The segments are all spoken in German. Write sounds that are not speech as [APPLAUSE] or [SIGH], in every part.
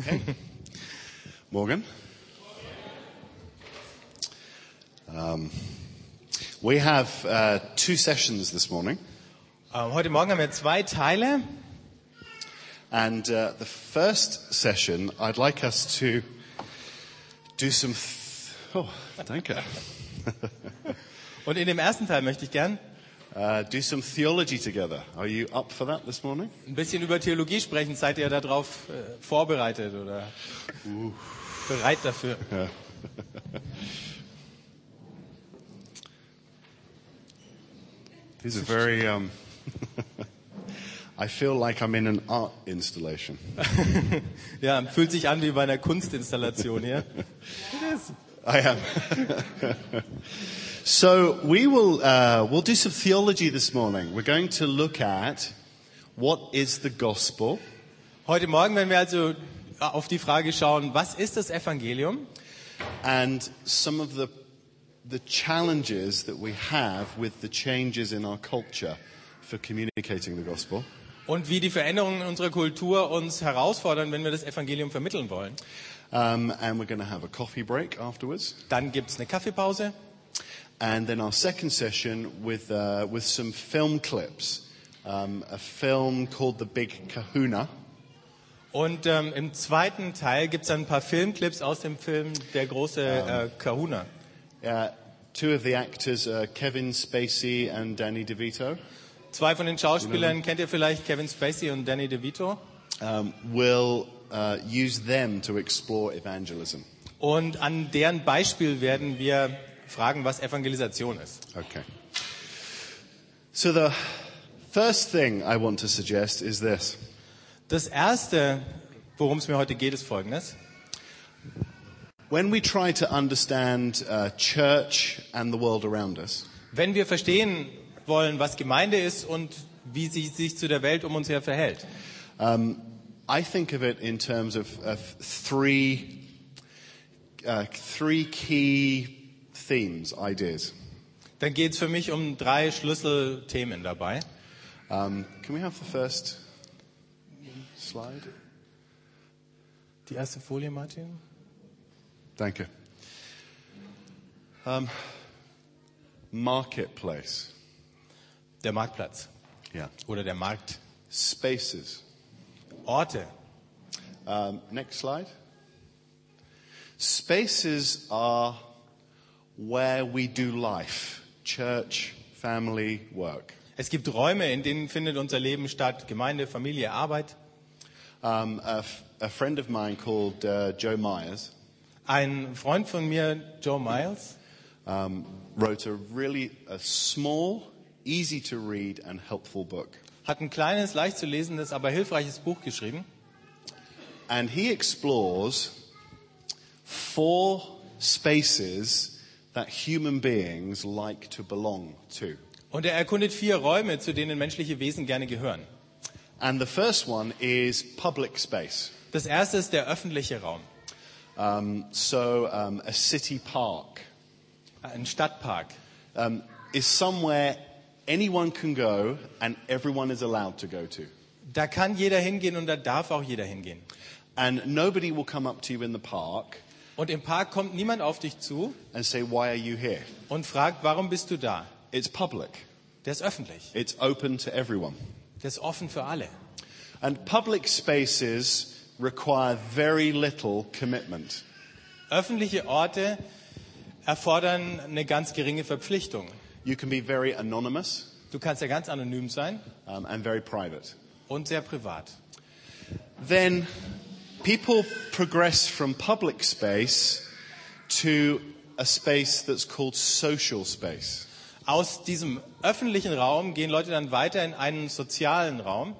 Okay. [LAUGHS] Morgan. Um, we have uh, two sessions this morning, Ähm, Heute Morgen haben wir zwei Teile. and uh, the first session, I'd like us to do some. Oh, danke. [LAUGHS] Und in dem ersten Teil möchte ich gern Uh, do some theology together. Are you up for that this morning? ein bisschen über Theologie sprechen. Seid ihr darauf äh, vorbereitet oder bereit dafür? [LAUGHS] These are very. Um, [LAUGHS] I feel like I'm in an art installation. [LAUGHS] Ja, fühlt sich an wie bei einer Kunstinstallation hier. I am. So we will uh, we'll do some theology this morning. We're going to look at what is the gospel, Heute Morgen werden wir also auf die Frage schauen, was ist das Evangelium? and some of the the challenges that we have with the changes in our culture for communicating the gospel. Und wie die Veränderungen in unserer Kultur uns herausfordern, wenn wir das Evangelium vermitteln wollen. Um, and we're going to have a coffee break afterwards, Dann gibt's eine Kaffeepause. And then our second session with uh, with some film clips. Um, a film called The Big Kahuna. Und ähm, im zweiten Teil gibt's dann ein paar Filmclips aus dem Film Der große äh, Kahuna. Uh, two of the actors, uh, Kevin Spacey and Danny DeVito, Zwei von den Schauspielern kennt ihr vielleicht, Kevin Spacey und Danny DeVito. um, will uh, use them to explore evangelism. Und an deren Beispiel werden wir fragen, was Evangelisation ist. Okay. So the first thing I want to suggest is this. Das Erste, worum es mir heute geht, ist Folgendes. When we try to understand uh, church and the world around us, Wenn wir verstehen wollen, was Gemeinde ist und wie sie sich zu der Welt um uns her verhält, um, I think of it in terms of, of three, uh, three key themes, ideas. dann geht es für mich um drei Schlüsselthemen dabei. Um, can we have the first slide? Die erste Folie, Martin. Danke. Um, marketplace. Der Marktplatz Yeah. oder der Markt. Spaces. Orte. Um, next slide. Spaces are where we do life. Church, family, work. Es gibt Räume, in denen findet unser Leben statt. Gemeinde, Familie, Arbeit. Um, a, a friend of mine called uh, Joe Myers Ein Freund von mir, Joe Miles, um, wrote a really a small, easy to read and helpful book. hat ein kleines, leicht zu lesendes, aber hilfreiches Buch geschrieben. And he explores four spaces that human beings like to belong to. Und er erkundet vier Räume, zu denen menschliche Wesen gerne gehören. And the first one is public space. Das erste ist der öffentliche Raum. Um, so, um, a city park Ein Stadtpark. um, is somewhere anyone can go and everyone is allowed to go to. Da kann jeder hingehen und da darf auch jeder hingehen. And nobody will come up to you in the park Und im Park kommt niemand auf dich zu and say, Why are you here? und fragt, warum bist du da? It's public, Der ist öffentlich. it's open to everyone. Der ist offen für alle. And public spaces require very little commitment. Öffentliche Orte erfordern eine ganz geringe Verpflichtung. You can be very anonymous Du kannst ja ganz anonym sein um, and very private. und sehr privat. Then people progress from public space to a space that's called social space. Aus diesem öffentlichen Raum gehen Leute dann weiter in einen sozialen Raum.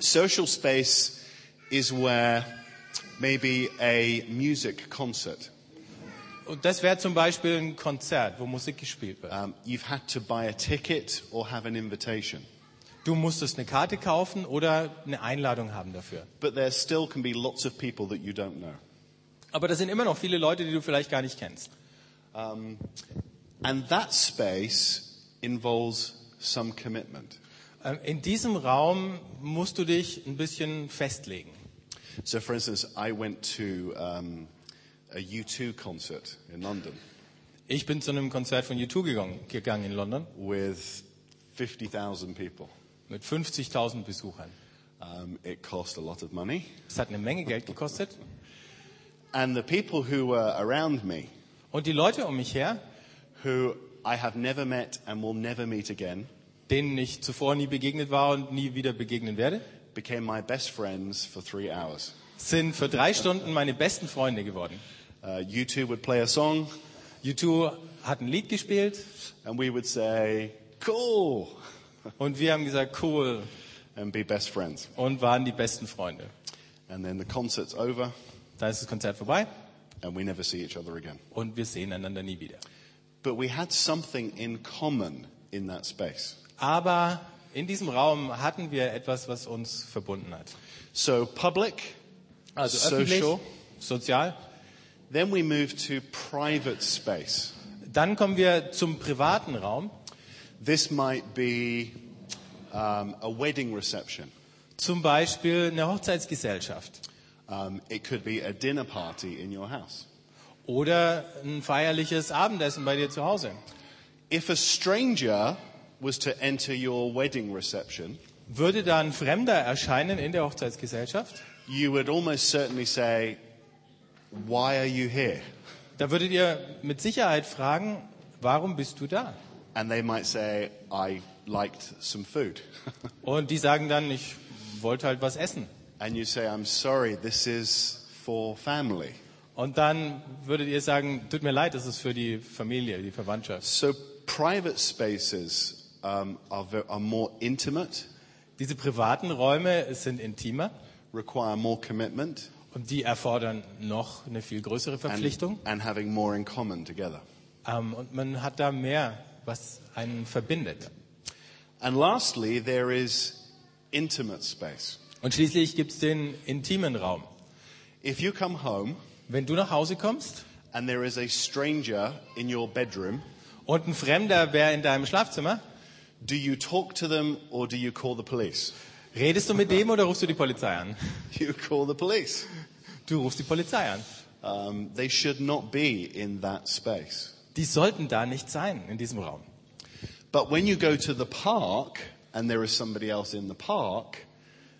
Social space is where maybe a music concert. Und das wäre zum Beispiel ein Konzert, wo Musik gespielt wird. Um, you've had to buy a ticket or have an invitation. Du musstest eine Karte kaufen oder eine Einladung haben dafür. But there still can be lots of people that you don't know. Aber das sind immer noch viele Leute, die du vielleicht gar nicht kennst. Um, and that space involves some commitment. Ähm, In diesem Raum musst du dich ein bisschen festlegen. So, for instance, I went to um, a U2 concert in London Ich bin zu einem Konzert von U2 gegangen, gegangen in London with 50,000 people. Mit 50.000 Besuchern. Um, it cost a lot of money. Es hat eine Menge Geld gekostet. And the people who were around me, Und die Leute um mich her, who I have never met and will never meet again, denen ich zuvor nie begegnet war und nie wieder begegnen werde, became my best friends for three hours. sind für drei Stunden meine besten Freunde geworden. Uh, U2 would play a song, U2 hat ein Lied gespielt and we would say, cool, und wir haben gesagt, cool, and be best friends. und waren die besten Freunde. And then the concert's over, Dann ist das Konzert vorbei and we never see each other again. und wir sehen einander nie wieder. But we had something in common in that space. Aber in diesem Raum hatten wir etwas, was uns verbunden hat. So public, Also Social. sozial. then we moved to private space. Dann kommen wir zum privaten Raum. This might be um, a wedding reception. Zum Beispiel eine Hochzeitsgesellschaft Um, it could be a dinner party in your house. oder ein feierliches Abendessen bei dir zu Hause. If a stranger was to enter your wedding reception, Würde da ein Fremder erscheinen in der Hochzeitsgesellschaft, you would almost certainly say, Why are you here? da würdet ihr mit Sicherheit fragen, warum bist du da? And they might say, I liked some food. [LAUGHS] Und die sagen dann, ich wollte halt was essen. and you say, I'm sorry, this is for family. Und dann würdet ihr sagen, tut mir leid, das ist für die Familie, die Verwandtschaft. So private spaces um, are, are more intimate, Diese privaten Räume sind intimer require more commitment, und die erfordern noch eine viel größere Verpflichtung. and, and having more in common together. Ähm, und man hat da mehr, was einen verbindet. And lastly, there is intimate space. Und schließlich gibt es den intimen Raum. If you come home Wenn du nach Hause kommst and there is a stranger in your bedroom, und ein Fremder wäre in deinem Schlafzimmer, do you talk to them or do you call the police? redest du mit dem oder rufst du die Polizei an? [LAUGHS] You call the police. Du rufst die Polizei an. Um, they should not be in that space. Die sollten da nicht sein in diesem Raum. But when you go to the park and there is somebody else in the park,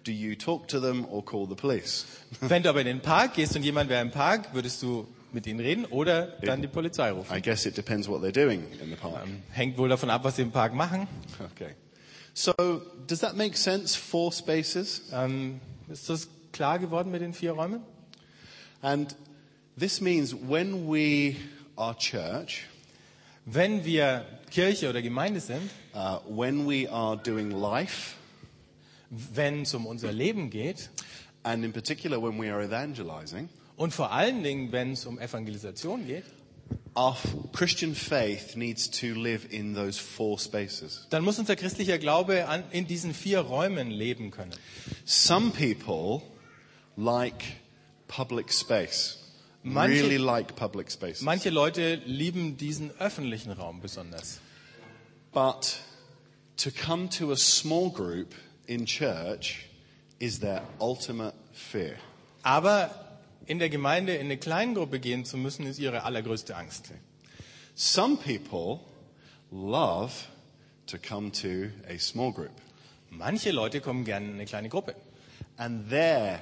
do you talk to them or call the police? [LAUGHS] Wenn du aber in den Park gehst und jemand wäre im Park, würdest du mit ihnen reden oder dann die Polizei rufen. I guess it depends what they're doing in the park. Ähm, Hängt wohl davon ab, was sie im Park machen. [LAUGHS] Okay. So, does that make sense? Four spaces? Ähm, ist das klar geworden mit den vier Räumen? And this means when we are church, Wenn wir Kirche oder Gemeinde sind, uh, when we are doing life, wenn es um unser Leben geht and in particular when we are evangelizing, und vor allen Dingen, wenn es um Evangelisation geht, our Christian faith needs to live in those four spaces. dann muss unser christlicher Glaube an, in diesen vier Räumen leben können. Some people like public space, Manche- really like public spaces. Manche Leute lieben diesen öffentlichen Raum besonders. But to come to a small group in church is their ultimate fear. Aber in der Gemeinde in eine Kleingruppe gehen zu müssen, ist ihre allergrößte Angst. Some people love to come to a small group, Manche Leute kommen gerne in eine kleine Gruppe. and their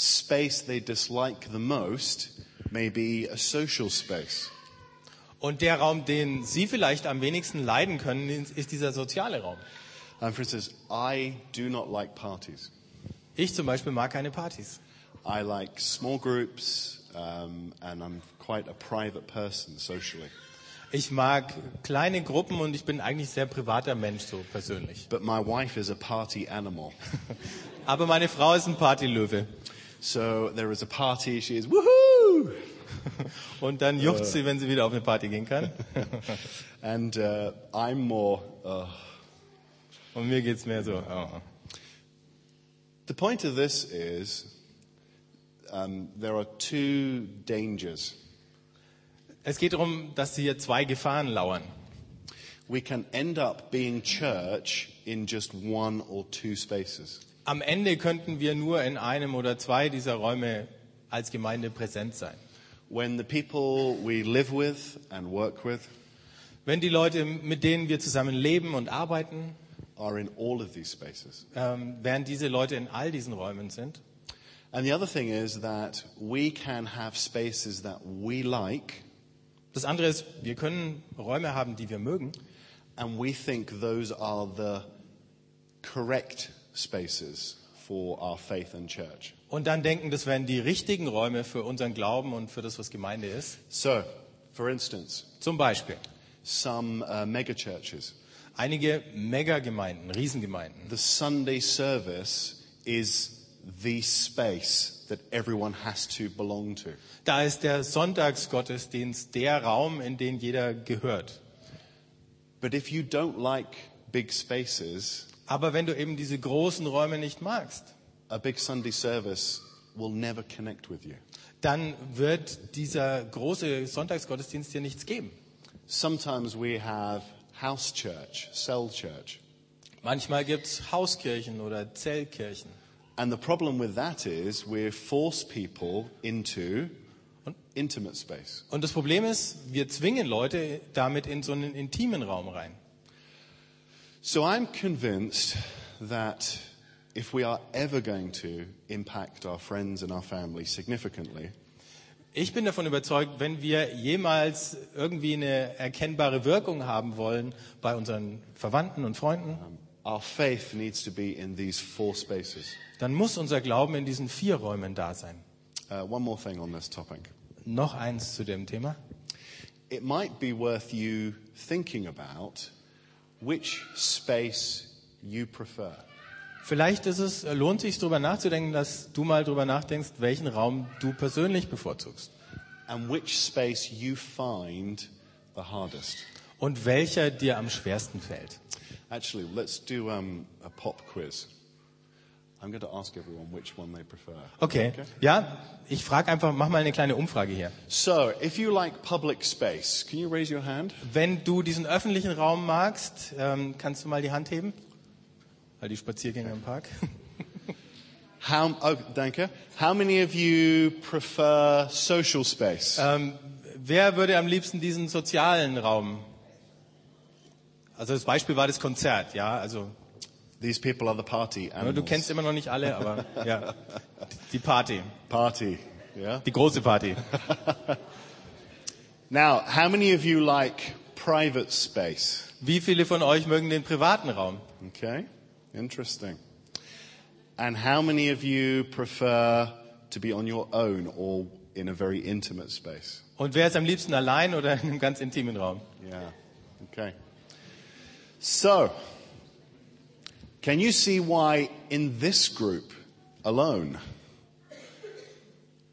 space they dislike the most may be a social space. Und der Raum, den Sie vielleicht am wenigsten leiden können, ist dieser soziale Raum. And for instance, I do not like parties. Ich zum Beispiel mag keine Partys. I like small groups, um, and I'm quite a private person socially. Ich mag kleine Gruppen und ich bin eigentlich sehr privater Mensch, so persönlich. But my wife is a party animal. [LAUGHS] Aber meine Frau ist ein Partylöwe. So there is a party, she is woohoo! [LAUGHS] Und dann juckt sie, wenn sie wieder auf eine Party gehen kann. [LAUGHS] And uh, I'm more. Uh. Und mir geht's mehr so. Oh. The point of this is um, there are two dangers. Es geht darum, dass hier zwei Gefahren lauern. We can end up being church in just one or two spaces. Am Ende könnten wir nur in einem oder zwei dieser Räume als Gemeinde präsent sein. When the people we live with and work with Wenn die Leute, mit denen wir zusammen leben und arbeiten, are in all of these spaces. ähm, während diese Leute in all diesen Räumen sind. And the other thing is that we can have spaces that we like Das andere ist, wir können Räume haben, die wir mögen. and we think those are the correct spaces for our faith and church. Und dann denken, das wären die richtigen Räume für unseren Glauben und für das, was Gemeinde ist. So, for instance, Zum Beispiel some uh, megachurches, einige Megagemeinden, Riesengemeinden. the Sunday service is the space that everyone has to belong to. Da ist der Sonntagsgottesdienst der Raum, in den jeder gehört. But if you don't like big spaces, Aber wenn du eben diese großen Räume nicht magst, a big Sunday service will never connect with you. dann wird dieser große Sonntagsgottesdienst dir nichts geben. Sometimes we have house church, cell church. Manchmal gibt's Hauskirchen oder Zellkirchen. And the problem with that is we force people into Und- intimate space. Und das Problem ist, wir zwingen Leute damit in so einen intimen Raum rein. So I'm convinced that if we are ever going to impact our friends and our family significantly, Ich bin davon überzeugt, wenn wir jemals irgendwie eine erkennbare Wirkung haben wollen bei unseren Verwandten und Freunden, our faith needs to be in these four spaces. dann muss unser Glauben in diesen vier Räumen da sein. Uh, one more thing on this topic. Noch eins zu dem Thema. It might be worth you thinking about which space you prefer. Vielleicht ist es, lohnt sich darüber nachzudenken, dass du mal darüber nachdenkst, welchen Raum du persönlich bevorzugst and which space you find the hardest. und welcher dir am schwersten fällt. Actually, let's do um, a pop quiz. I'm going to ask everyone which one they prefer. Okay, ja, ich frage einfach, mach mal eine kleine Umfrage hier. So, if you like public space, can you raise your hand? Wenn du diesen öffentlichen Raum magst, ähm, kannst du mal die Hand heben? All die Spaziergänger im Park. [LAUGHS] How, oh, danke. How many of you prefer social space? ähm, wer würde am liebsten diesen sozialen Raum? Also das Beispiel war das Konzert, ja, also These people are the party du animals. kennst immer noch nicht alle, aber [LAUGHS] ja, die Party, Party, yeah? die große Party. [LAUGHS] Now, how many of you like private space? Wie viele von euch mögen den privaten Raum? Okay, interesting. And how many of you prefer to be on your own or in a very intimate space? Und wer ist am liebsten allein oder in einem ganz intimen Raum? Yeah, okay. So, can you see why in this group alone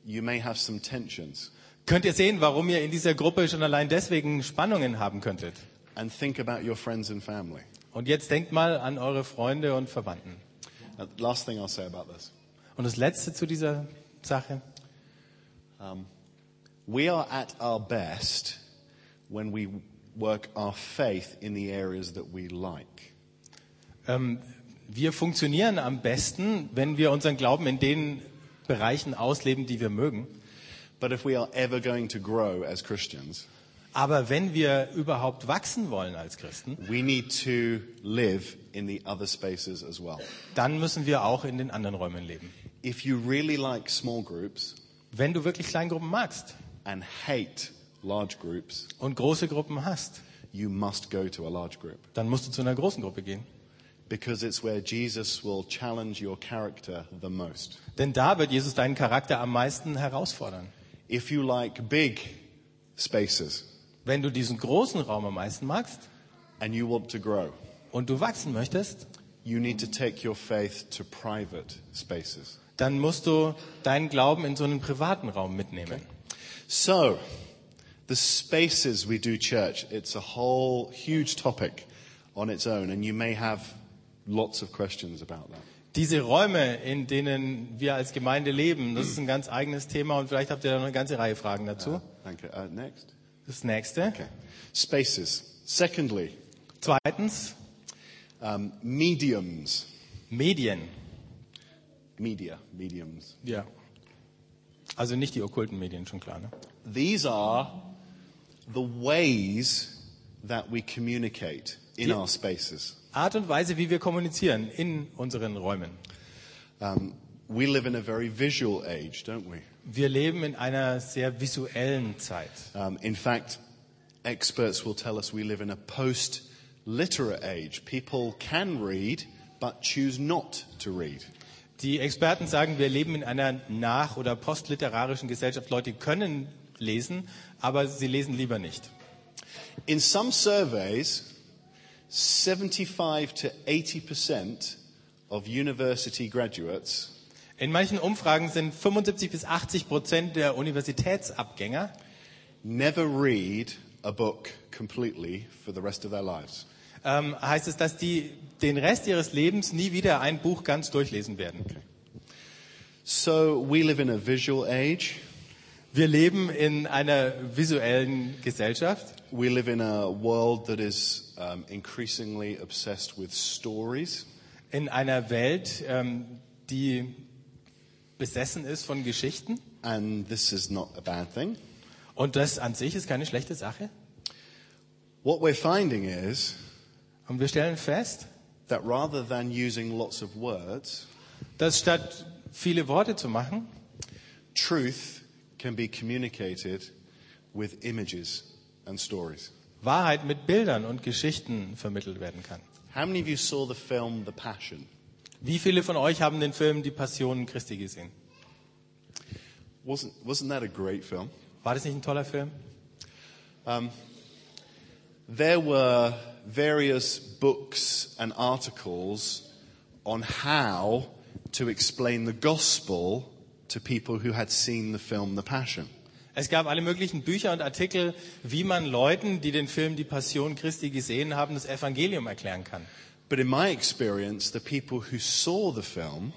you may have some tensions? Könnt ihr sehen, warum ihr in dieser Gruppe schon allein deswegen Spannungen haben könntet? And think about your friends and family. Und jetzt denkt mal an eure Freunde und Verwandten. Last thing I'll say about this. Und das Letzte zu dieser Sache. We are at our best when we work our faith in the areas that we like. Ähm, wir funktionieren am besten, wenn wir unseren Glauben in den Bereichen ausleben, die wir mögen. But if we are ever going to grow as Christians, Aber wenn wir überhaupt wachsen wollen als Christen, we need to live in the other spaces as well. dann müssen wir auch in den anderen Räumen leben. If you really like small groups Wenn du wirklich Kleingruppen magst and hate large groups, und große Gruppen hast, you must go to a large group dann musst du zu einer großen Gruppe gehen. Because it's where Jesus will challenge your character the most. Denn da wird Jesus deinen Charakter am meisten herausfordern. If you like big spaces Wenn du diesen großen Raum am meisten magst and you want to grow, und du wachsen möchtest, you need to take your faith to private spaces. dann musst du deinen Glauben in so einen privaten Raum mitnehmen. So, the spaces we do church, it's a whole huge topic on its own, and you may have lots of questions about that. Diese Räume, in denen wir als Gemeinde leben, das ist ein ganz eigenes Thema und vielleicht habt ihr da noch eine ganze Reihe Fragen dazu. Thank you. Uh, next. Das nächste. Okay. Spaces. Secondly, Zweitens, um, mediums. Medien. media, mediums. Ja. Also nicht die okkulten Medien, schon klar. Ne? These are the ways that we communicate in our spaces. Art und Weise, wie wir kommunizieren in unseren Räumen. Um, we live in a very visual age, don't we? Wir leben in einer sehr visuellen Zeit. Um, in fact, experts will tell us we live in a post literate age. People can read, but choose not to read. Die Experten sagen, wir leben in einer nach- oder postliterarischen Gesellschaft. Leute können lesen, aber sie lesen lieber nicht. In some surveys, 75 to 80% of university graduates In manchen Umfragen sind 75 bis 80 Prozent der Universitätsabgänger never read a book completely for the rest of their lives. ähm, heißt es, dass die den Rest ihres Lebens nie wieder ein Buch ganz durchlesen werden. So we live in a visual age. Wir leben in einer visuellen Gesellschaft. We live in a world that is um, increasingly obsessed with stories. in einer Welt, ähm, die besessen ist von Geschichten. And this is not a bad thing. Und das an sich ist keine schlechte Sache. What we're finding is Und wir stellen fest, that rather than using lots of words, dass statt viele Worte zu machen, truth can be communicated with images and stories. Wahrheit mit Bildern und Geschichten vermittelt werden kann. How many of you saw the film The Passion? Wie viele von euch haben den Film Die Passion Christi gesehen? Wasn't, wasn't that a great film? War das nicht ein toller Film? Um, there were various books and articles on how to explain the gospel to people who had seen the film The Passion. Es gab alle möglichen Bücher und Artikel, wie man Leuten, die den Film Die Passion Christi gesehen haben, das Evangelium erklären kann. But in my experience, the people who saw the film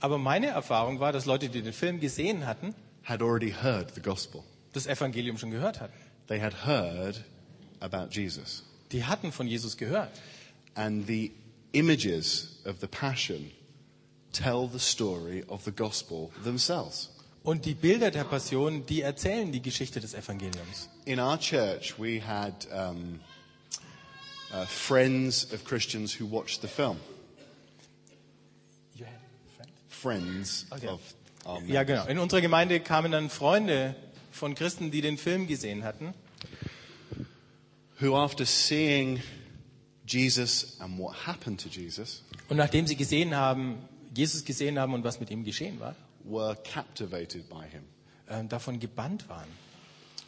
Aber meine Erfahrung war, dass Leute, die den Film gesehen hatten, had already heard the gospel. das Evangelium schon gehört hatten. They had heard about Jesus. Die hatten von Jesus gehört. And the images of the Passion tell the story of the gospel themselves. Und die Bilder der Passion, die erzählen die Geschichte des Evangeliums. In our church, we had um, uh, friends of Christians who watched the film. Friends Okay. of our Ja, genau. In unserer Gemeinde kamen dann Freunde von Christen, die den Film gesehen hatten. who, after seeing Jesus and what happened to Jesus, Und nachdem sie gesehen haben, Jesus gesehen haben und was mit ihm geschehen war, were captivated by him. äh, davon gebannt waren.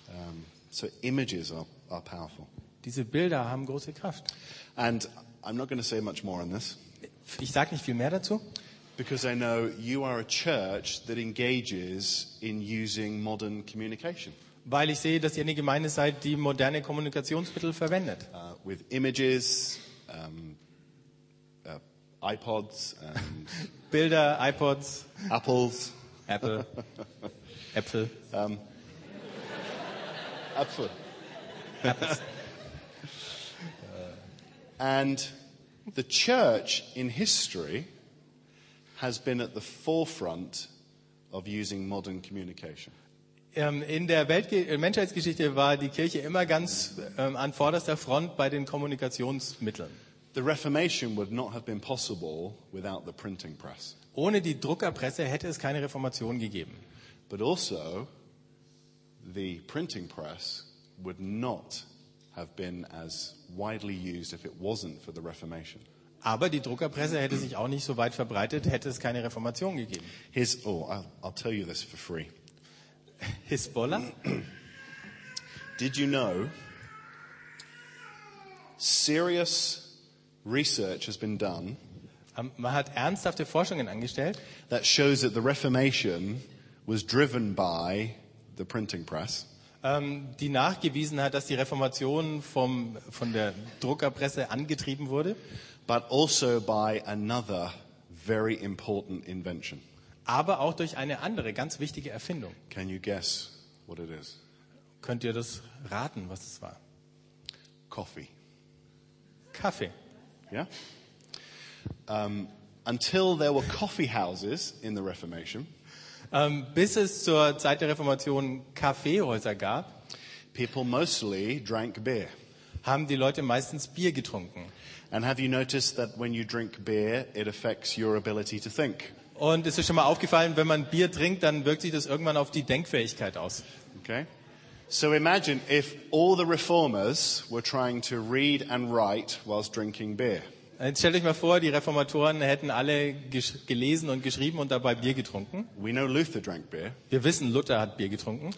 Um, so images are, are powerful. Diese Bilder haben große Kraft. And I'm not going to say much more on this Ich sage nicht viel mehr dazu, because I know you are a church that engages in using modern communication weil ich sehe, dass ihr eine Gemeinde seid, die moderne Kommunikationsmittel verwendet. uh, with images, um, iPods, and [LAUGHS] Bilder, iPods, apples. Apple, Äpfel. Apfel. And the church in history has been at the forefront of using modern communication. Ähm, In der Weltge Menschheitsgeschichte war die Kirche immer ganz ähm, an vorderster Front bei den Kommunikationsmitteln. The Reformation would not have been possible without the printing press. Ohne die Druckerpresse hätte es keine Reformation gegeben. But also, the printing press would not have been as widely used if it wasn't for the Reformation. Aber die Druckerpresse hätte sich auch nicht so weit verbreitet, hätte es keine Reformation gegeben. Here's, oh, I'll, I'll tell you this for free. Hisbollah? Did you know serious research has been done Ähm, Man hat ernsthafte Forschungen angestellt, that shows that the Reformation was driven by the printing press, ähm, die nachgewiesen hat, dass die Reformation vom, von der Druckerpresse angetrieben wurde, but also by another very important invention. aber auch durch eine andere ganz wichtige Erfindung. Can you guess what it is? Könnt ihr das raten, was es war? Coffee. Kaffee. Yeah? Um, until there were coffee houses in the Reformation, Ähm, bis es zur Zeit der Reformation Kaffeehäuser gab, people mostly drank beer. haben die Leute meistens Bier getrunken. And have you noticed that when you drink beer, it affects your ability to think? Und ist schon mal aufgefallen, wenn man Bier trinkt, dann wirkt sich das irgendwann auf die Denkfähigkeit aus. Okay? So imagine if all the reformers were trying to read and write whilst drinking beer. Jetzt stellt euch mal vor, die Reformatoren hätten alle gelesen und geschrieben und dabei Bier getrunken. We know Luther drank beer, Wir wissen, Luther hat Bier getrunken.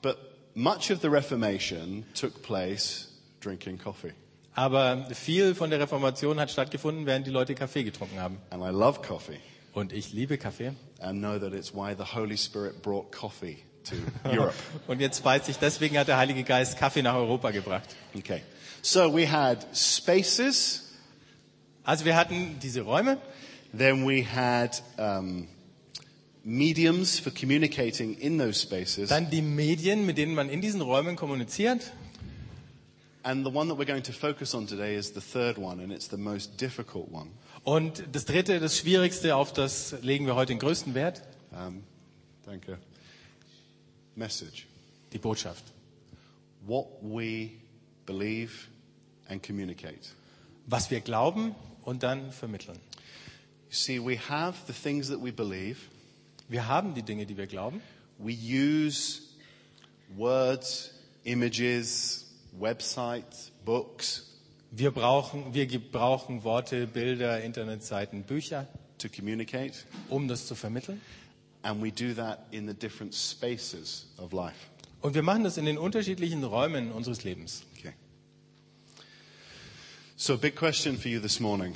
but much of the Reformation took place drinking coffee. Aber viel von der Reformation hat stattgefunden, während die Leute Kaffee getrunken haben. And I love coffee Und ich liebe Kaffee. and know that it's why the Holy Spirit brought coffee to Europe. [LAUGHS] Und jetzt weiß ich, deswegen hat der Heilige Geist Kaffee nach Europa gebracht. Okay. So we had spaces, Also wir hatten diese Räume, then we had um, mediums for communicating in those spaces, dann die Medien, mit denen man in diesen Räumen kommuniziert. and the one that we're going to focus on today is the third one, and it's the most difficult one. Und das dritte, das Schwierigste, auf das legen wir heute den größten Wert, Um, danke. Message. die Botschaft. What we believe and communicate. Was wir glauben und dann vermitteln. You see, we have the things that we believe. Wir haben die Dinge, die wir glauben. We use words, images, websites, books Wir brauchen, wir gebrauchen Worte, Bilder, Internetseiten, Bücher, to communicate, um das zu vermitteln. And we do that in the different spaces of life. Und wir machen das in den unterschiedlichen Räumen unseres Lebens. Okay. So, a big question for you this morning.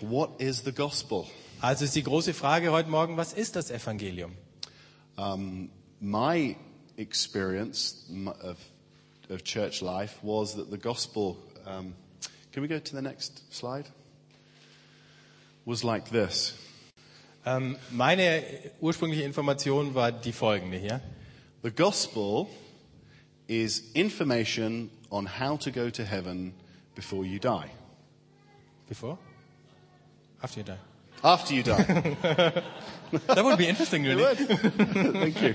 What is the gospel? Also ist die große Frage heute Morgen, was ist das Evangelium? Um, my experience of, of church life was that the gospel, um, can we go to the next slide? Was like this. Ähm, meine ursprüngliche Information war die folgende hier. The gospel is information on how to go to heaven before you die. Before? After you die. After you die. [LAUGHS] That would be interesting, really. Thank you.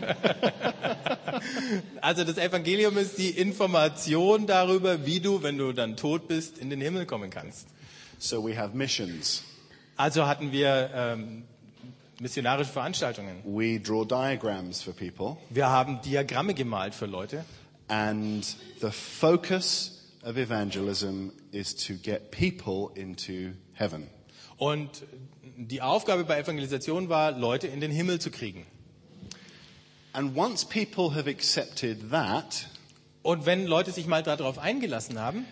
Also das Evangelium ist die Information darüber, wie du, wenn du dann tot bist, in den Himmel kommen kannst. So we have missions. Also hatten wir ähm, missionarische Veranstaltungen. We draw diagrams for people. Wir haben Diagramme gemalt für Leute. And the focus of evangelism is to get people into heaven. Und die Aufgabe bei Evangelisation war, Leute in den Himmel zu kriegen. And once people have accepted that, Und wenn Leute sich mal darauf eingelassen haben,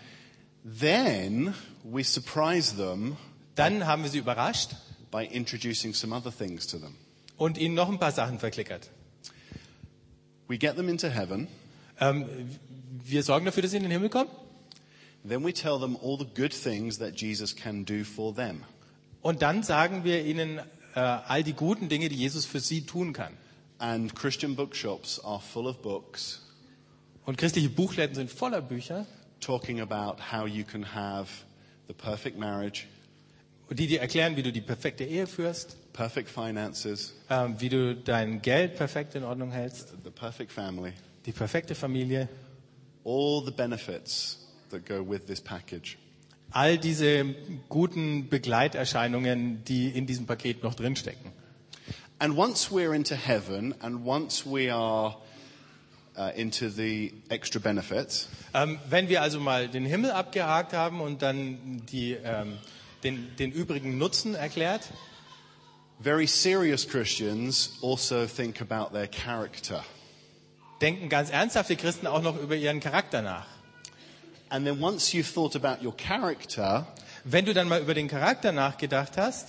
then we surprise them dann haben wir sie überrascht by introducing some other things to them. und ihnen noch ein paar Sachen verklickert. We get them into heaven, Ähm, wir sorgen dafür, dass sie in den Himmel kommen. then we tell them all the good things that Jesus can do for them. Und dann sagen wir ihnen äh, all die guten Dinge, die Jesus für sie tun kann. And Christian bookshops are full of books Und christliche Buchläden sind voller Bücher, talking about how you can have the perfect marriage, die dir erklären, wie du die perfekte Ehe führst, perfect finances, ähm, wie du dein Geld perfekt in Ordnung hältst, the perfect family, die perfekte Familie, all the benefits that go with this package. all diese guten Begleiterscheinungen, die in diesem Paket noch drinstecken. And once we're into heaven and once we are uh, into the extra benefits, Ähm, wenn wir also mal den Himmel abgehakt haben und dann die, ähm, den, den übrigen Nutzen erklärt, very serious Christians also think about their character. denken ganz ernsthafte Christen auch noch über ihren Charakter nach. And then once you've thought about your character, Wenn du dann mal über den Charakter nachgedacht hast,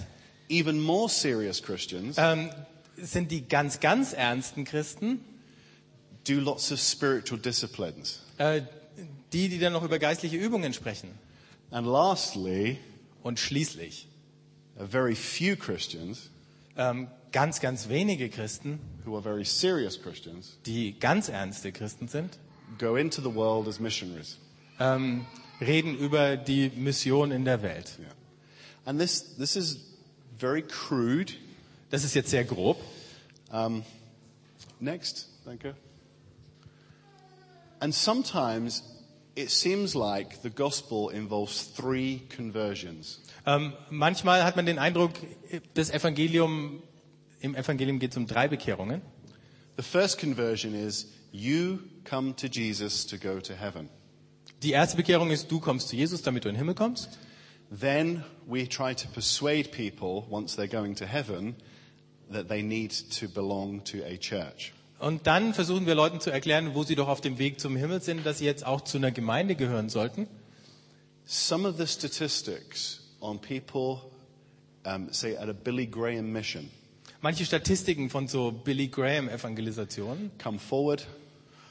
even more serious Christians ähm, sind die ganz, ganz ernsten Christen do lots of spiritual disciplines. äh, die, die dann noch über geistliche Übungen sprechen. And lastly, Und schließlich a very few Christians ähm, ganz, ganz wenige Christen, who are very serious Christians die ganz ernste Christen sind, go into the world as missionaries. ähm, reden über die Mission in der Welt. Yeah. And this, this is very crude. Das ist jetzt sehr grob. Um, next, thank you. And sometimes it seems like the gospel involves three conversions. Ähm, manchmal hat man den Eindruck, das Evangelium, im Evangelium geht es um drei Bekehrungen. The first conversion is you come to Jesus to go to heaven. Die erste Bekehrung ist, du kommst zu Jesus, damit du in den Himmel kommst. Then we try to persuade people once they're going to heaven that they need to belong to a church. Und dann versuchen wir Leuten zu erklären, wo sie doch auf dem Weg zum Himmel sind, dass sie jetzt auch zu einer Gemeinde gehören sollten. Some of the statistics on people, um, say at a Billy Graham mission, Manche Statistiken von so Billy Graham Evangelisationen, come forward,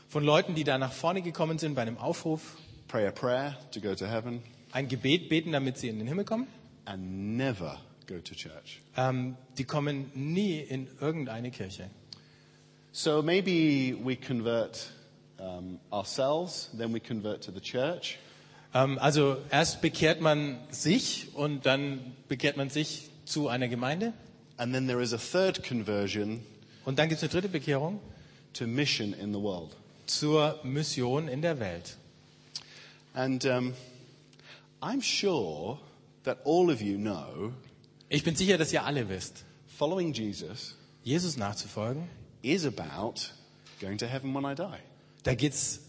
von Leuten, die da nach vorne gekommen sind bei einem Aufruf, pray a prayer to go to heaven, ein Gebet beten, damit sie in den Himmel kommen. and never go to church. Ähm, die kommen nie in irgendeine Kirche. So maybe we convert um, ourselves, then we convert to the church, Ähm, also erst bekehrt man sich und dann bekehrt man sich zu einer Gemeinde. and then there is a third conversion Und dann gibt es eine dritte Bekehrung to mission in the world. zur Mission in der Welt. And um, I'm sure that all of you know Ich bin sicher, dass ihr alle wisst, following Jesus Jesus nachzufolgen, is about going to heaven when I die, da geht es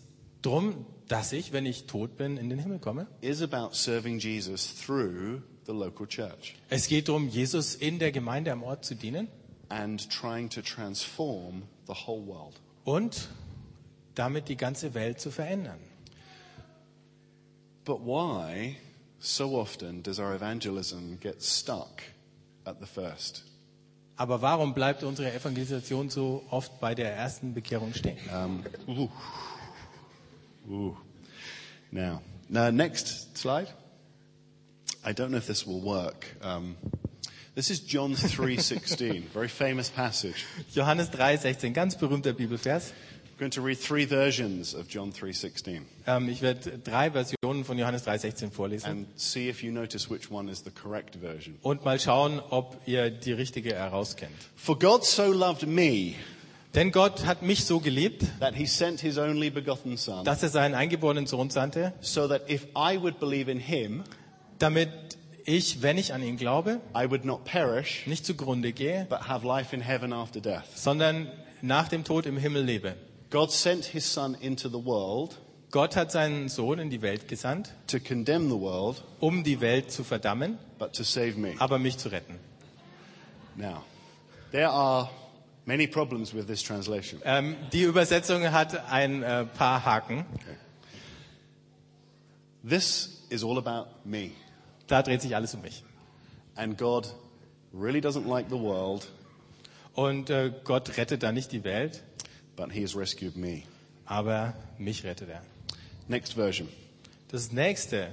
darum, dass ich, wenn ich tot bin, in den Himmel komme. is about serving Jesus through the local church Es geht darum, Jesus in der Gemeinde am Ort zu dienen and trying to transform the whole world. und damit die ganze Welt zu verändern. But why, so often, does our evangelism get stuck at the first? Aber warum bleibt unsere Evangelisation so oft bei der ersten Bekehrung stehen? Um, ooh. Ooh. Now, now, next slide. I don't know if this will work. Um, this is John 3:16, very famous passage. Johannes 3,16, ganz berühmter Bibelvers. I'm going to read three versions of John 3:16 Ähm, ich werde drei Versionen von Johannes 3,16 vorlesen and see if you notice which one is the correct version. und mal schauen, ob ihr die richtige herauskennt. For God so loved me Denn Gott hat mich so geliebt, that he sent his only begotten son dass er seinen eingeborenen Sohn sandte, so that if I would believe in him, damit ich, wenn ich an ihn glaube, I would not perish nicht zugrunde gehe, but have life in heaven after death. sondern nach dem Tod im Himmel lebe. God sent his son into the world Gott hat seinen Sohn in die Welt gesandt, to condemn the world um die Welt zu verdammen, but to save me. aber mich zu retten. Now, there are many problems with this translation. Ähm, die Übersetzung hat ein äh, paar Haken. This is all about me. Da dreht sich alles um mich. And God really doesn't like the world, Und äh, Gott rettet da nicht die Welt, but he has rescued me. aber mich rettet er. Next version. Das nächste,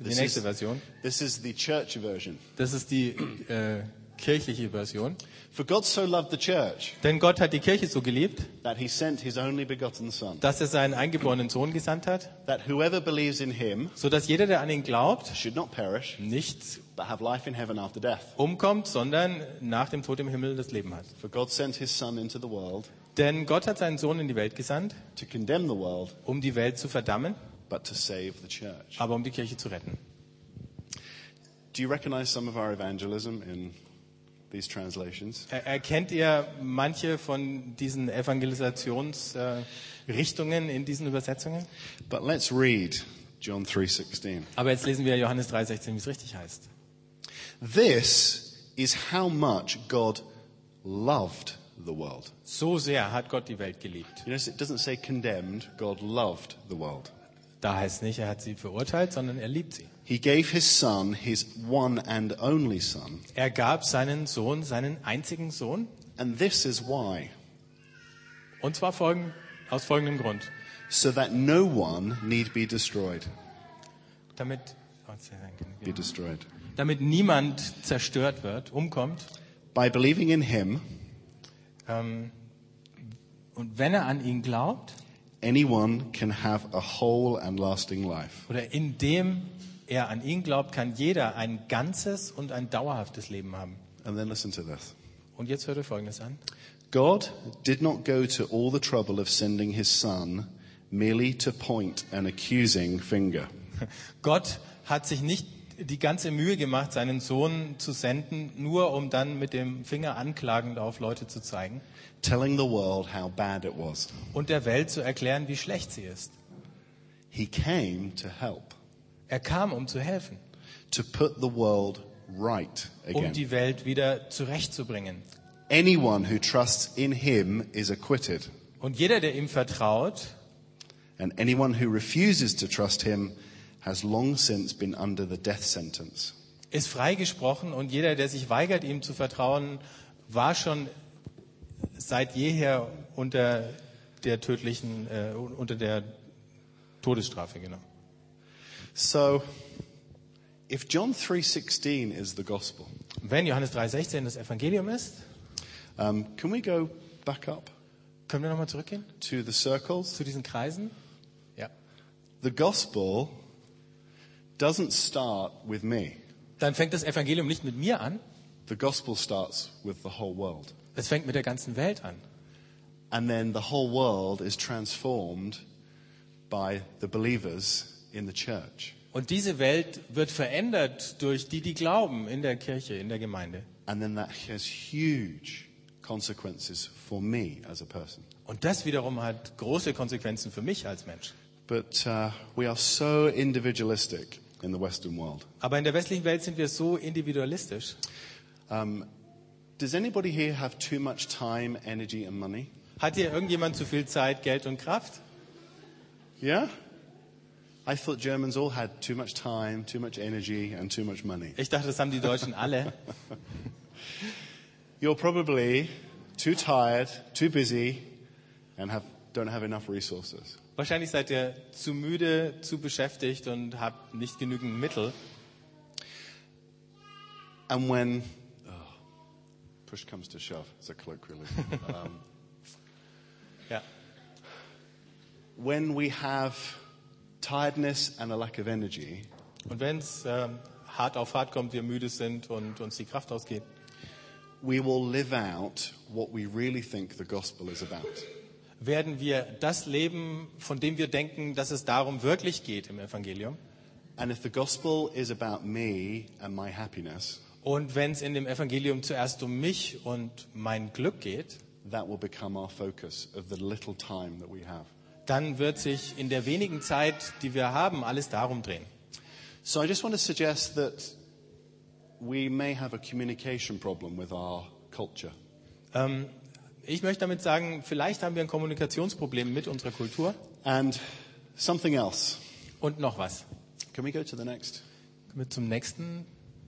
die This nächste is- Version, This is the church version. das ist die äh, kirchliche Version. For God so loved the church Denn Gott hat die Kirche so geliebt, that he sent his only begotten son, dass er seinen eingeborenen Sohn gesandt hat, that whoever believes in him so dass jeder, der an ihn glaubt, should not perish, nicht but have life in heaven after death. umkommt, sondern nach dem Tod im Himmel das Leben hat. For God sent his son into the world Denn Gott hat seinen Sohn in die Welt gesandt, to condemn the world, um die Welt zu verdammen, but to save the church. aber um die Kirche zu retten. Do you recognize some of our evangelism in these translations? Er- Erkennt ihr manche von diesen Evangelisationsrichtungen äh, in diesen Übersetzungen? But let's read John 3:16. Aber jetzt lesen wir Johannes 3,16, wie es richtig heißt. This is how much God loved the world. So sehr hat Gott die Welt geliebt. You notice it doesn't say condemned, God loved the world. Da heißt nicht, er hat sie verurteilt, sondern er liebt sie. He gave his son, his one and only son, Er gab seinen Sohn, seinen einzigen Sohn, and this is why, und zwar folgen, aus folgendem Grund. so that no one need be destroyed. Damit, oh. Be destroyed. damit niemand zerstört wird, umkommt. By believing in him, Ähm, und wenn er an ihn glaubt, anyone can have a whole and lasting life. oder indem er an ihn glaubt, kann jeder ein ganzes und ein dauerhaftes Leben haben. And then listen to this. Und jetzt hört ihr Folgendes an. God did not go to all the trouble of sending his son merely to point an accusing finger. [LAUGHS] Gott hat sich nicht die ganze Mühe gemacht, seinen Sohn zu senden, nur um dann mit dem Finger anklagend auf Leute zu zeigen telling the world how bad it was. und der Welt zu erklären, wie schlecht sie ist. He came to help, Er kam, um zu helfen, to put the world right um again. die Welt wieder zurechtzubringen. Anyone who trusts in him is acquitted, Und jeder, der ihm vertraut, and anyone who refuses to trust him has long since been under the death sentence. ist freigesprochen und jeder, der sich weigert, ihm zu vertrauen, war schon seit jeher unter der tödlichen, äh, unter der Todesstrafe, genau. So, if John 3:16 is the gospel, Wenn Johannes 3,16 das Evangelium ist, um, can we go back up können wir nochmal zurückgehen to the circles? zu diesen Kreisen? Ja. The gospel doesn't start with me. Dann fängt das Evangelium nicht mit mir an, The gospel starts with the whole world. es fängt mit der ganzen Welt an. And then the whole world is transformed by the believers in the church. Und diese Welt wird verändert durch die, die glauben in der Kirche, in der Gemeinde. And then that has huge consequences for me as a person. Und das wiederum hat große Konsequenzen für mich als Mensch. But uh, we are so individualistic in the Western world. Aber in der westlichen Welt sind wir so individualistisch. Um, does anybody here have too much time, energy, and money? Hat hier irgendjemand zu viel Zeit, Geld und Kraft? Yeah? I thought Germans all had too much time, too much energy, and too much money. Ich dachte, das haben die Deutschen alle. [LAUGHS] [LAUGHS] You're probably too tired, too busy, and have, don't have enough resources. Wahrscheinlich seid ihr zu müde, zu beschäftigt und habt nicht genügend Mittel. And when oh, push comes to shove, it's a colloquially. [LAUGHS] um, Ja. when we have tiredness and a lack of energy, Und wenn es ähm, hart auf hart kommt, wir müde sind und uns die Kraft ausgeht, we will live out what we really think the gospel is about. Werden wir das leben, von dem wir denken, dass es darum wirklich geht im Evangelium. And if the gospel is about me and my happiness, Und wenn es in dem Evangelium zuerst um mich und mein Glück geht, that will become our focus of the little time that we have. dann wird sich in der wenigen Zeit, die wir haben, alles darum drehen. So I just want to suggest that we may have a communication problem with our culture. Ähm, ich möchte damit sagen, vielleicht haben wir ein Kommunikationsproblem mit unserer Kultur. And something else. Und noch was. Can we go to the next? Kommen wir zum nächsten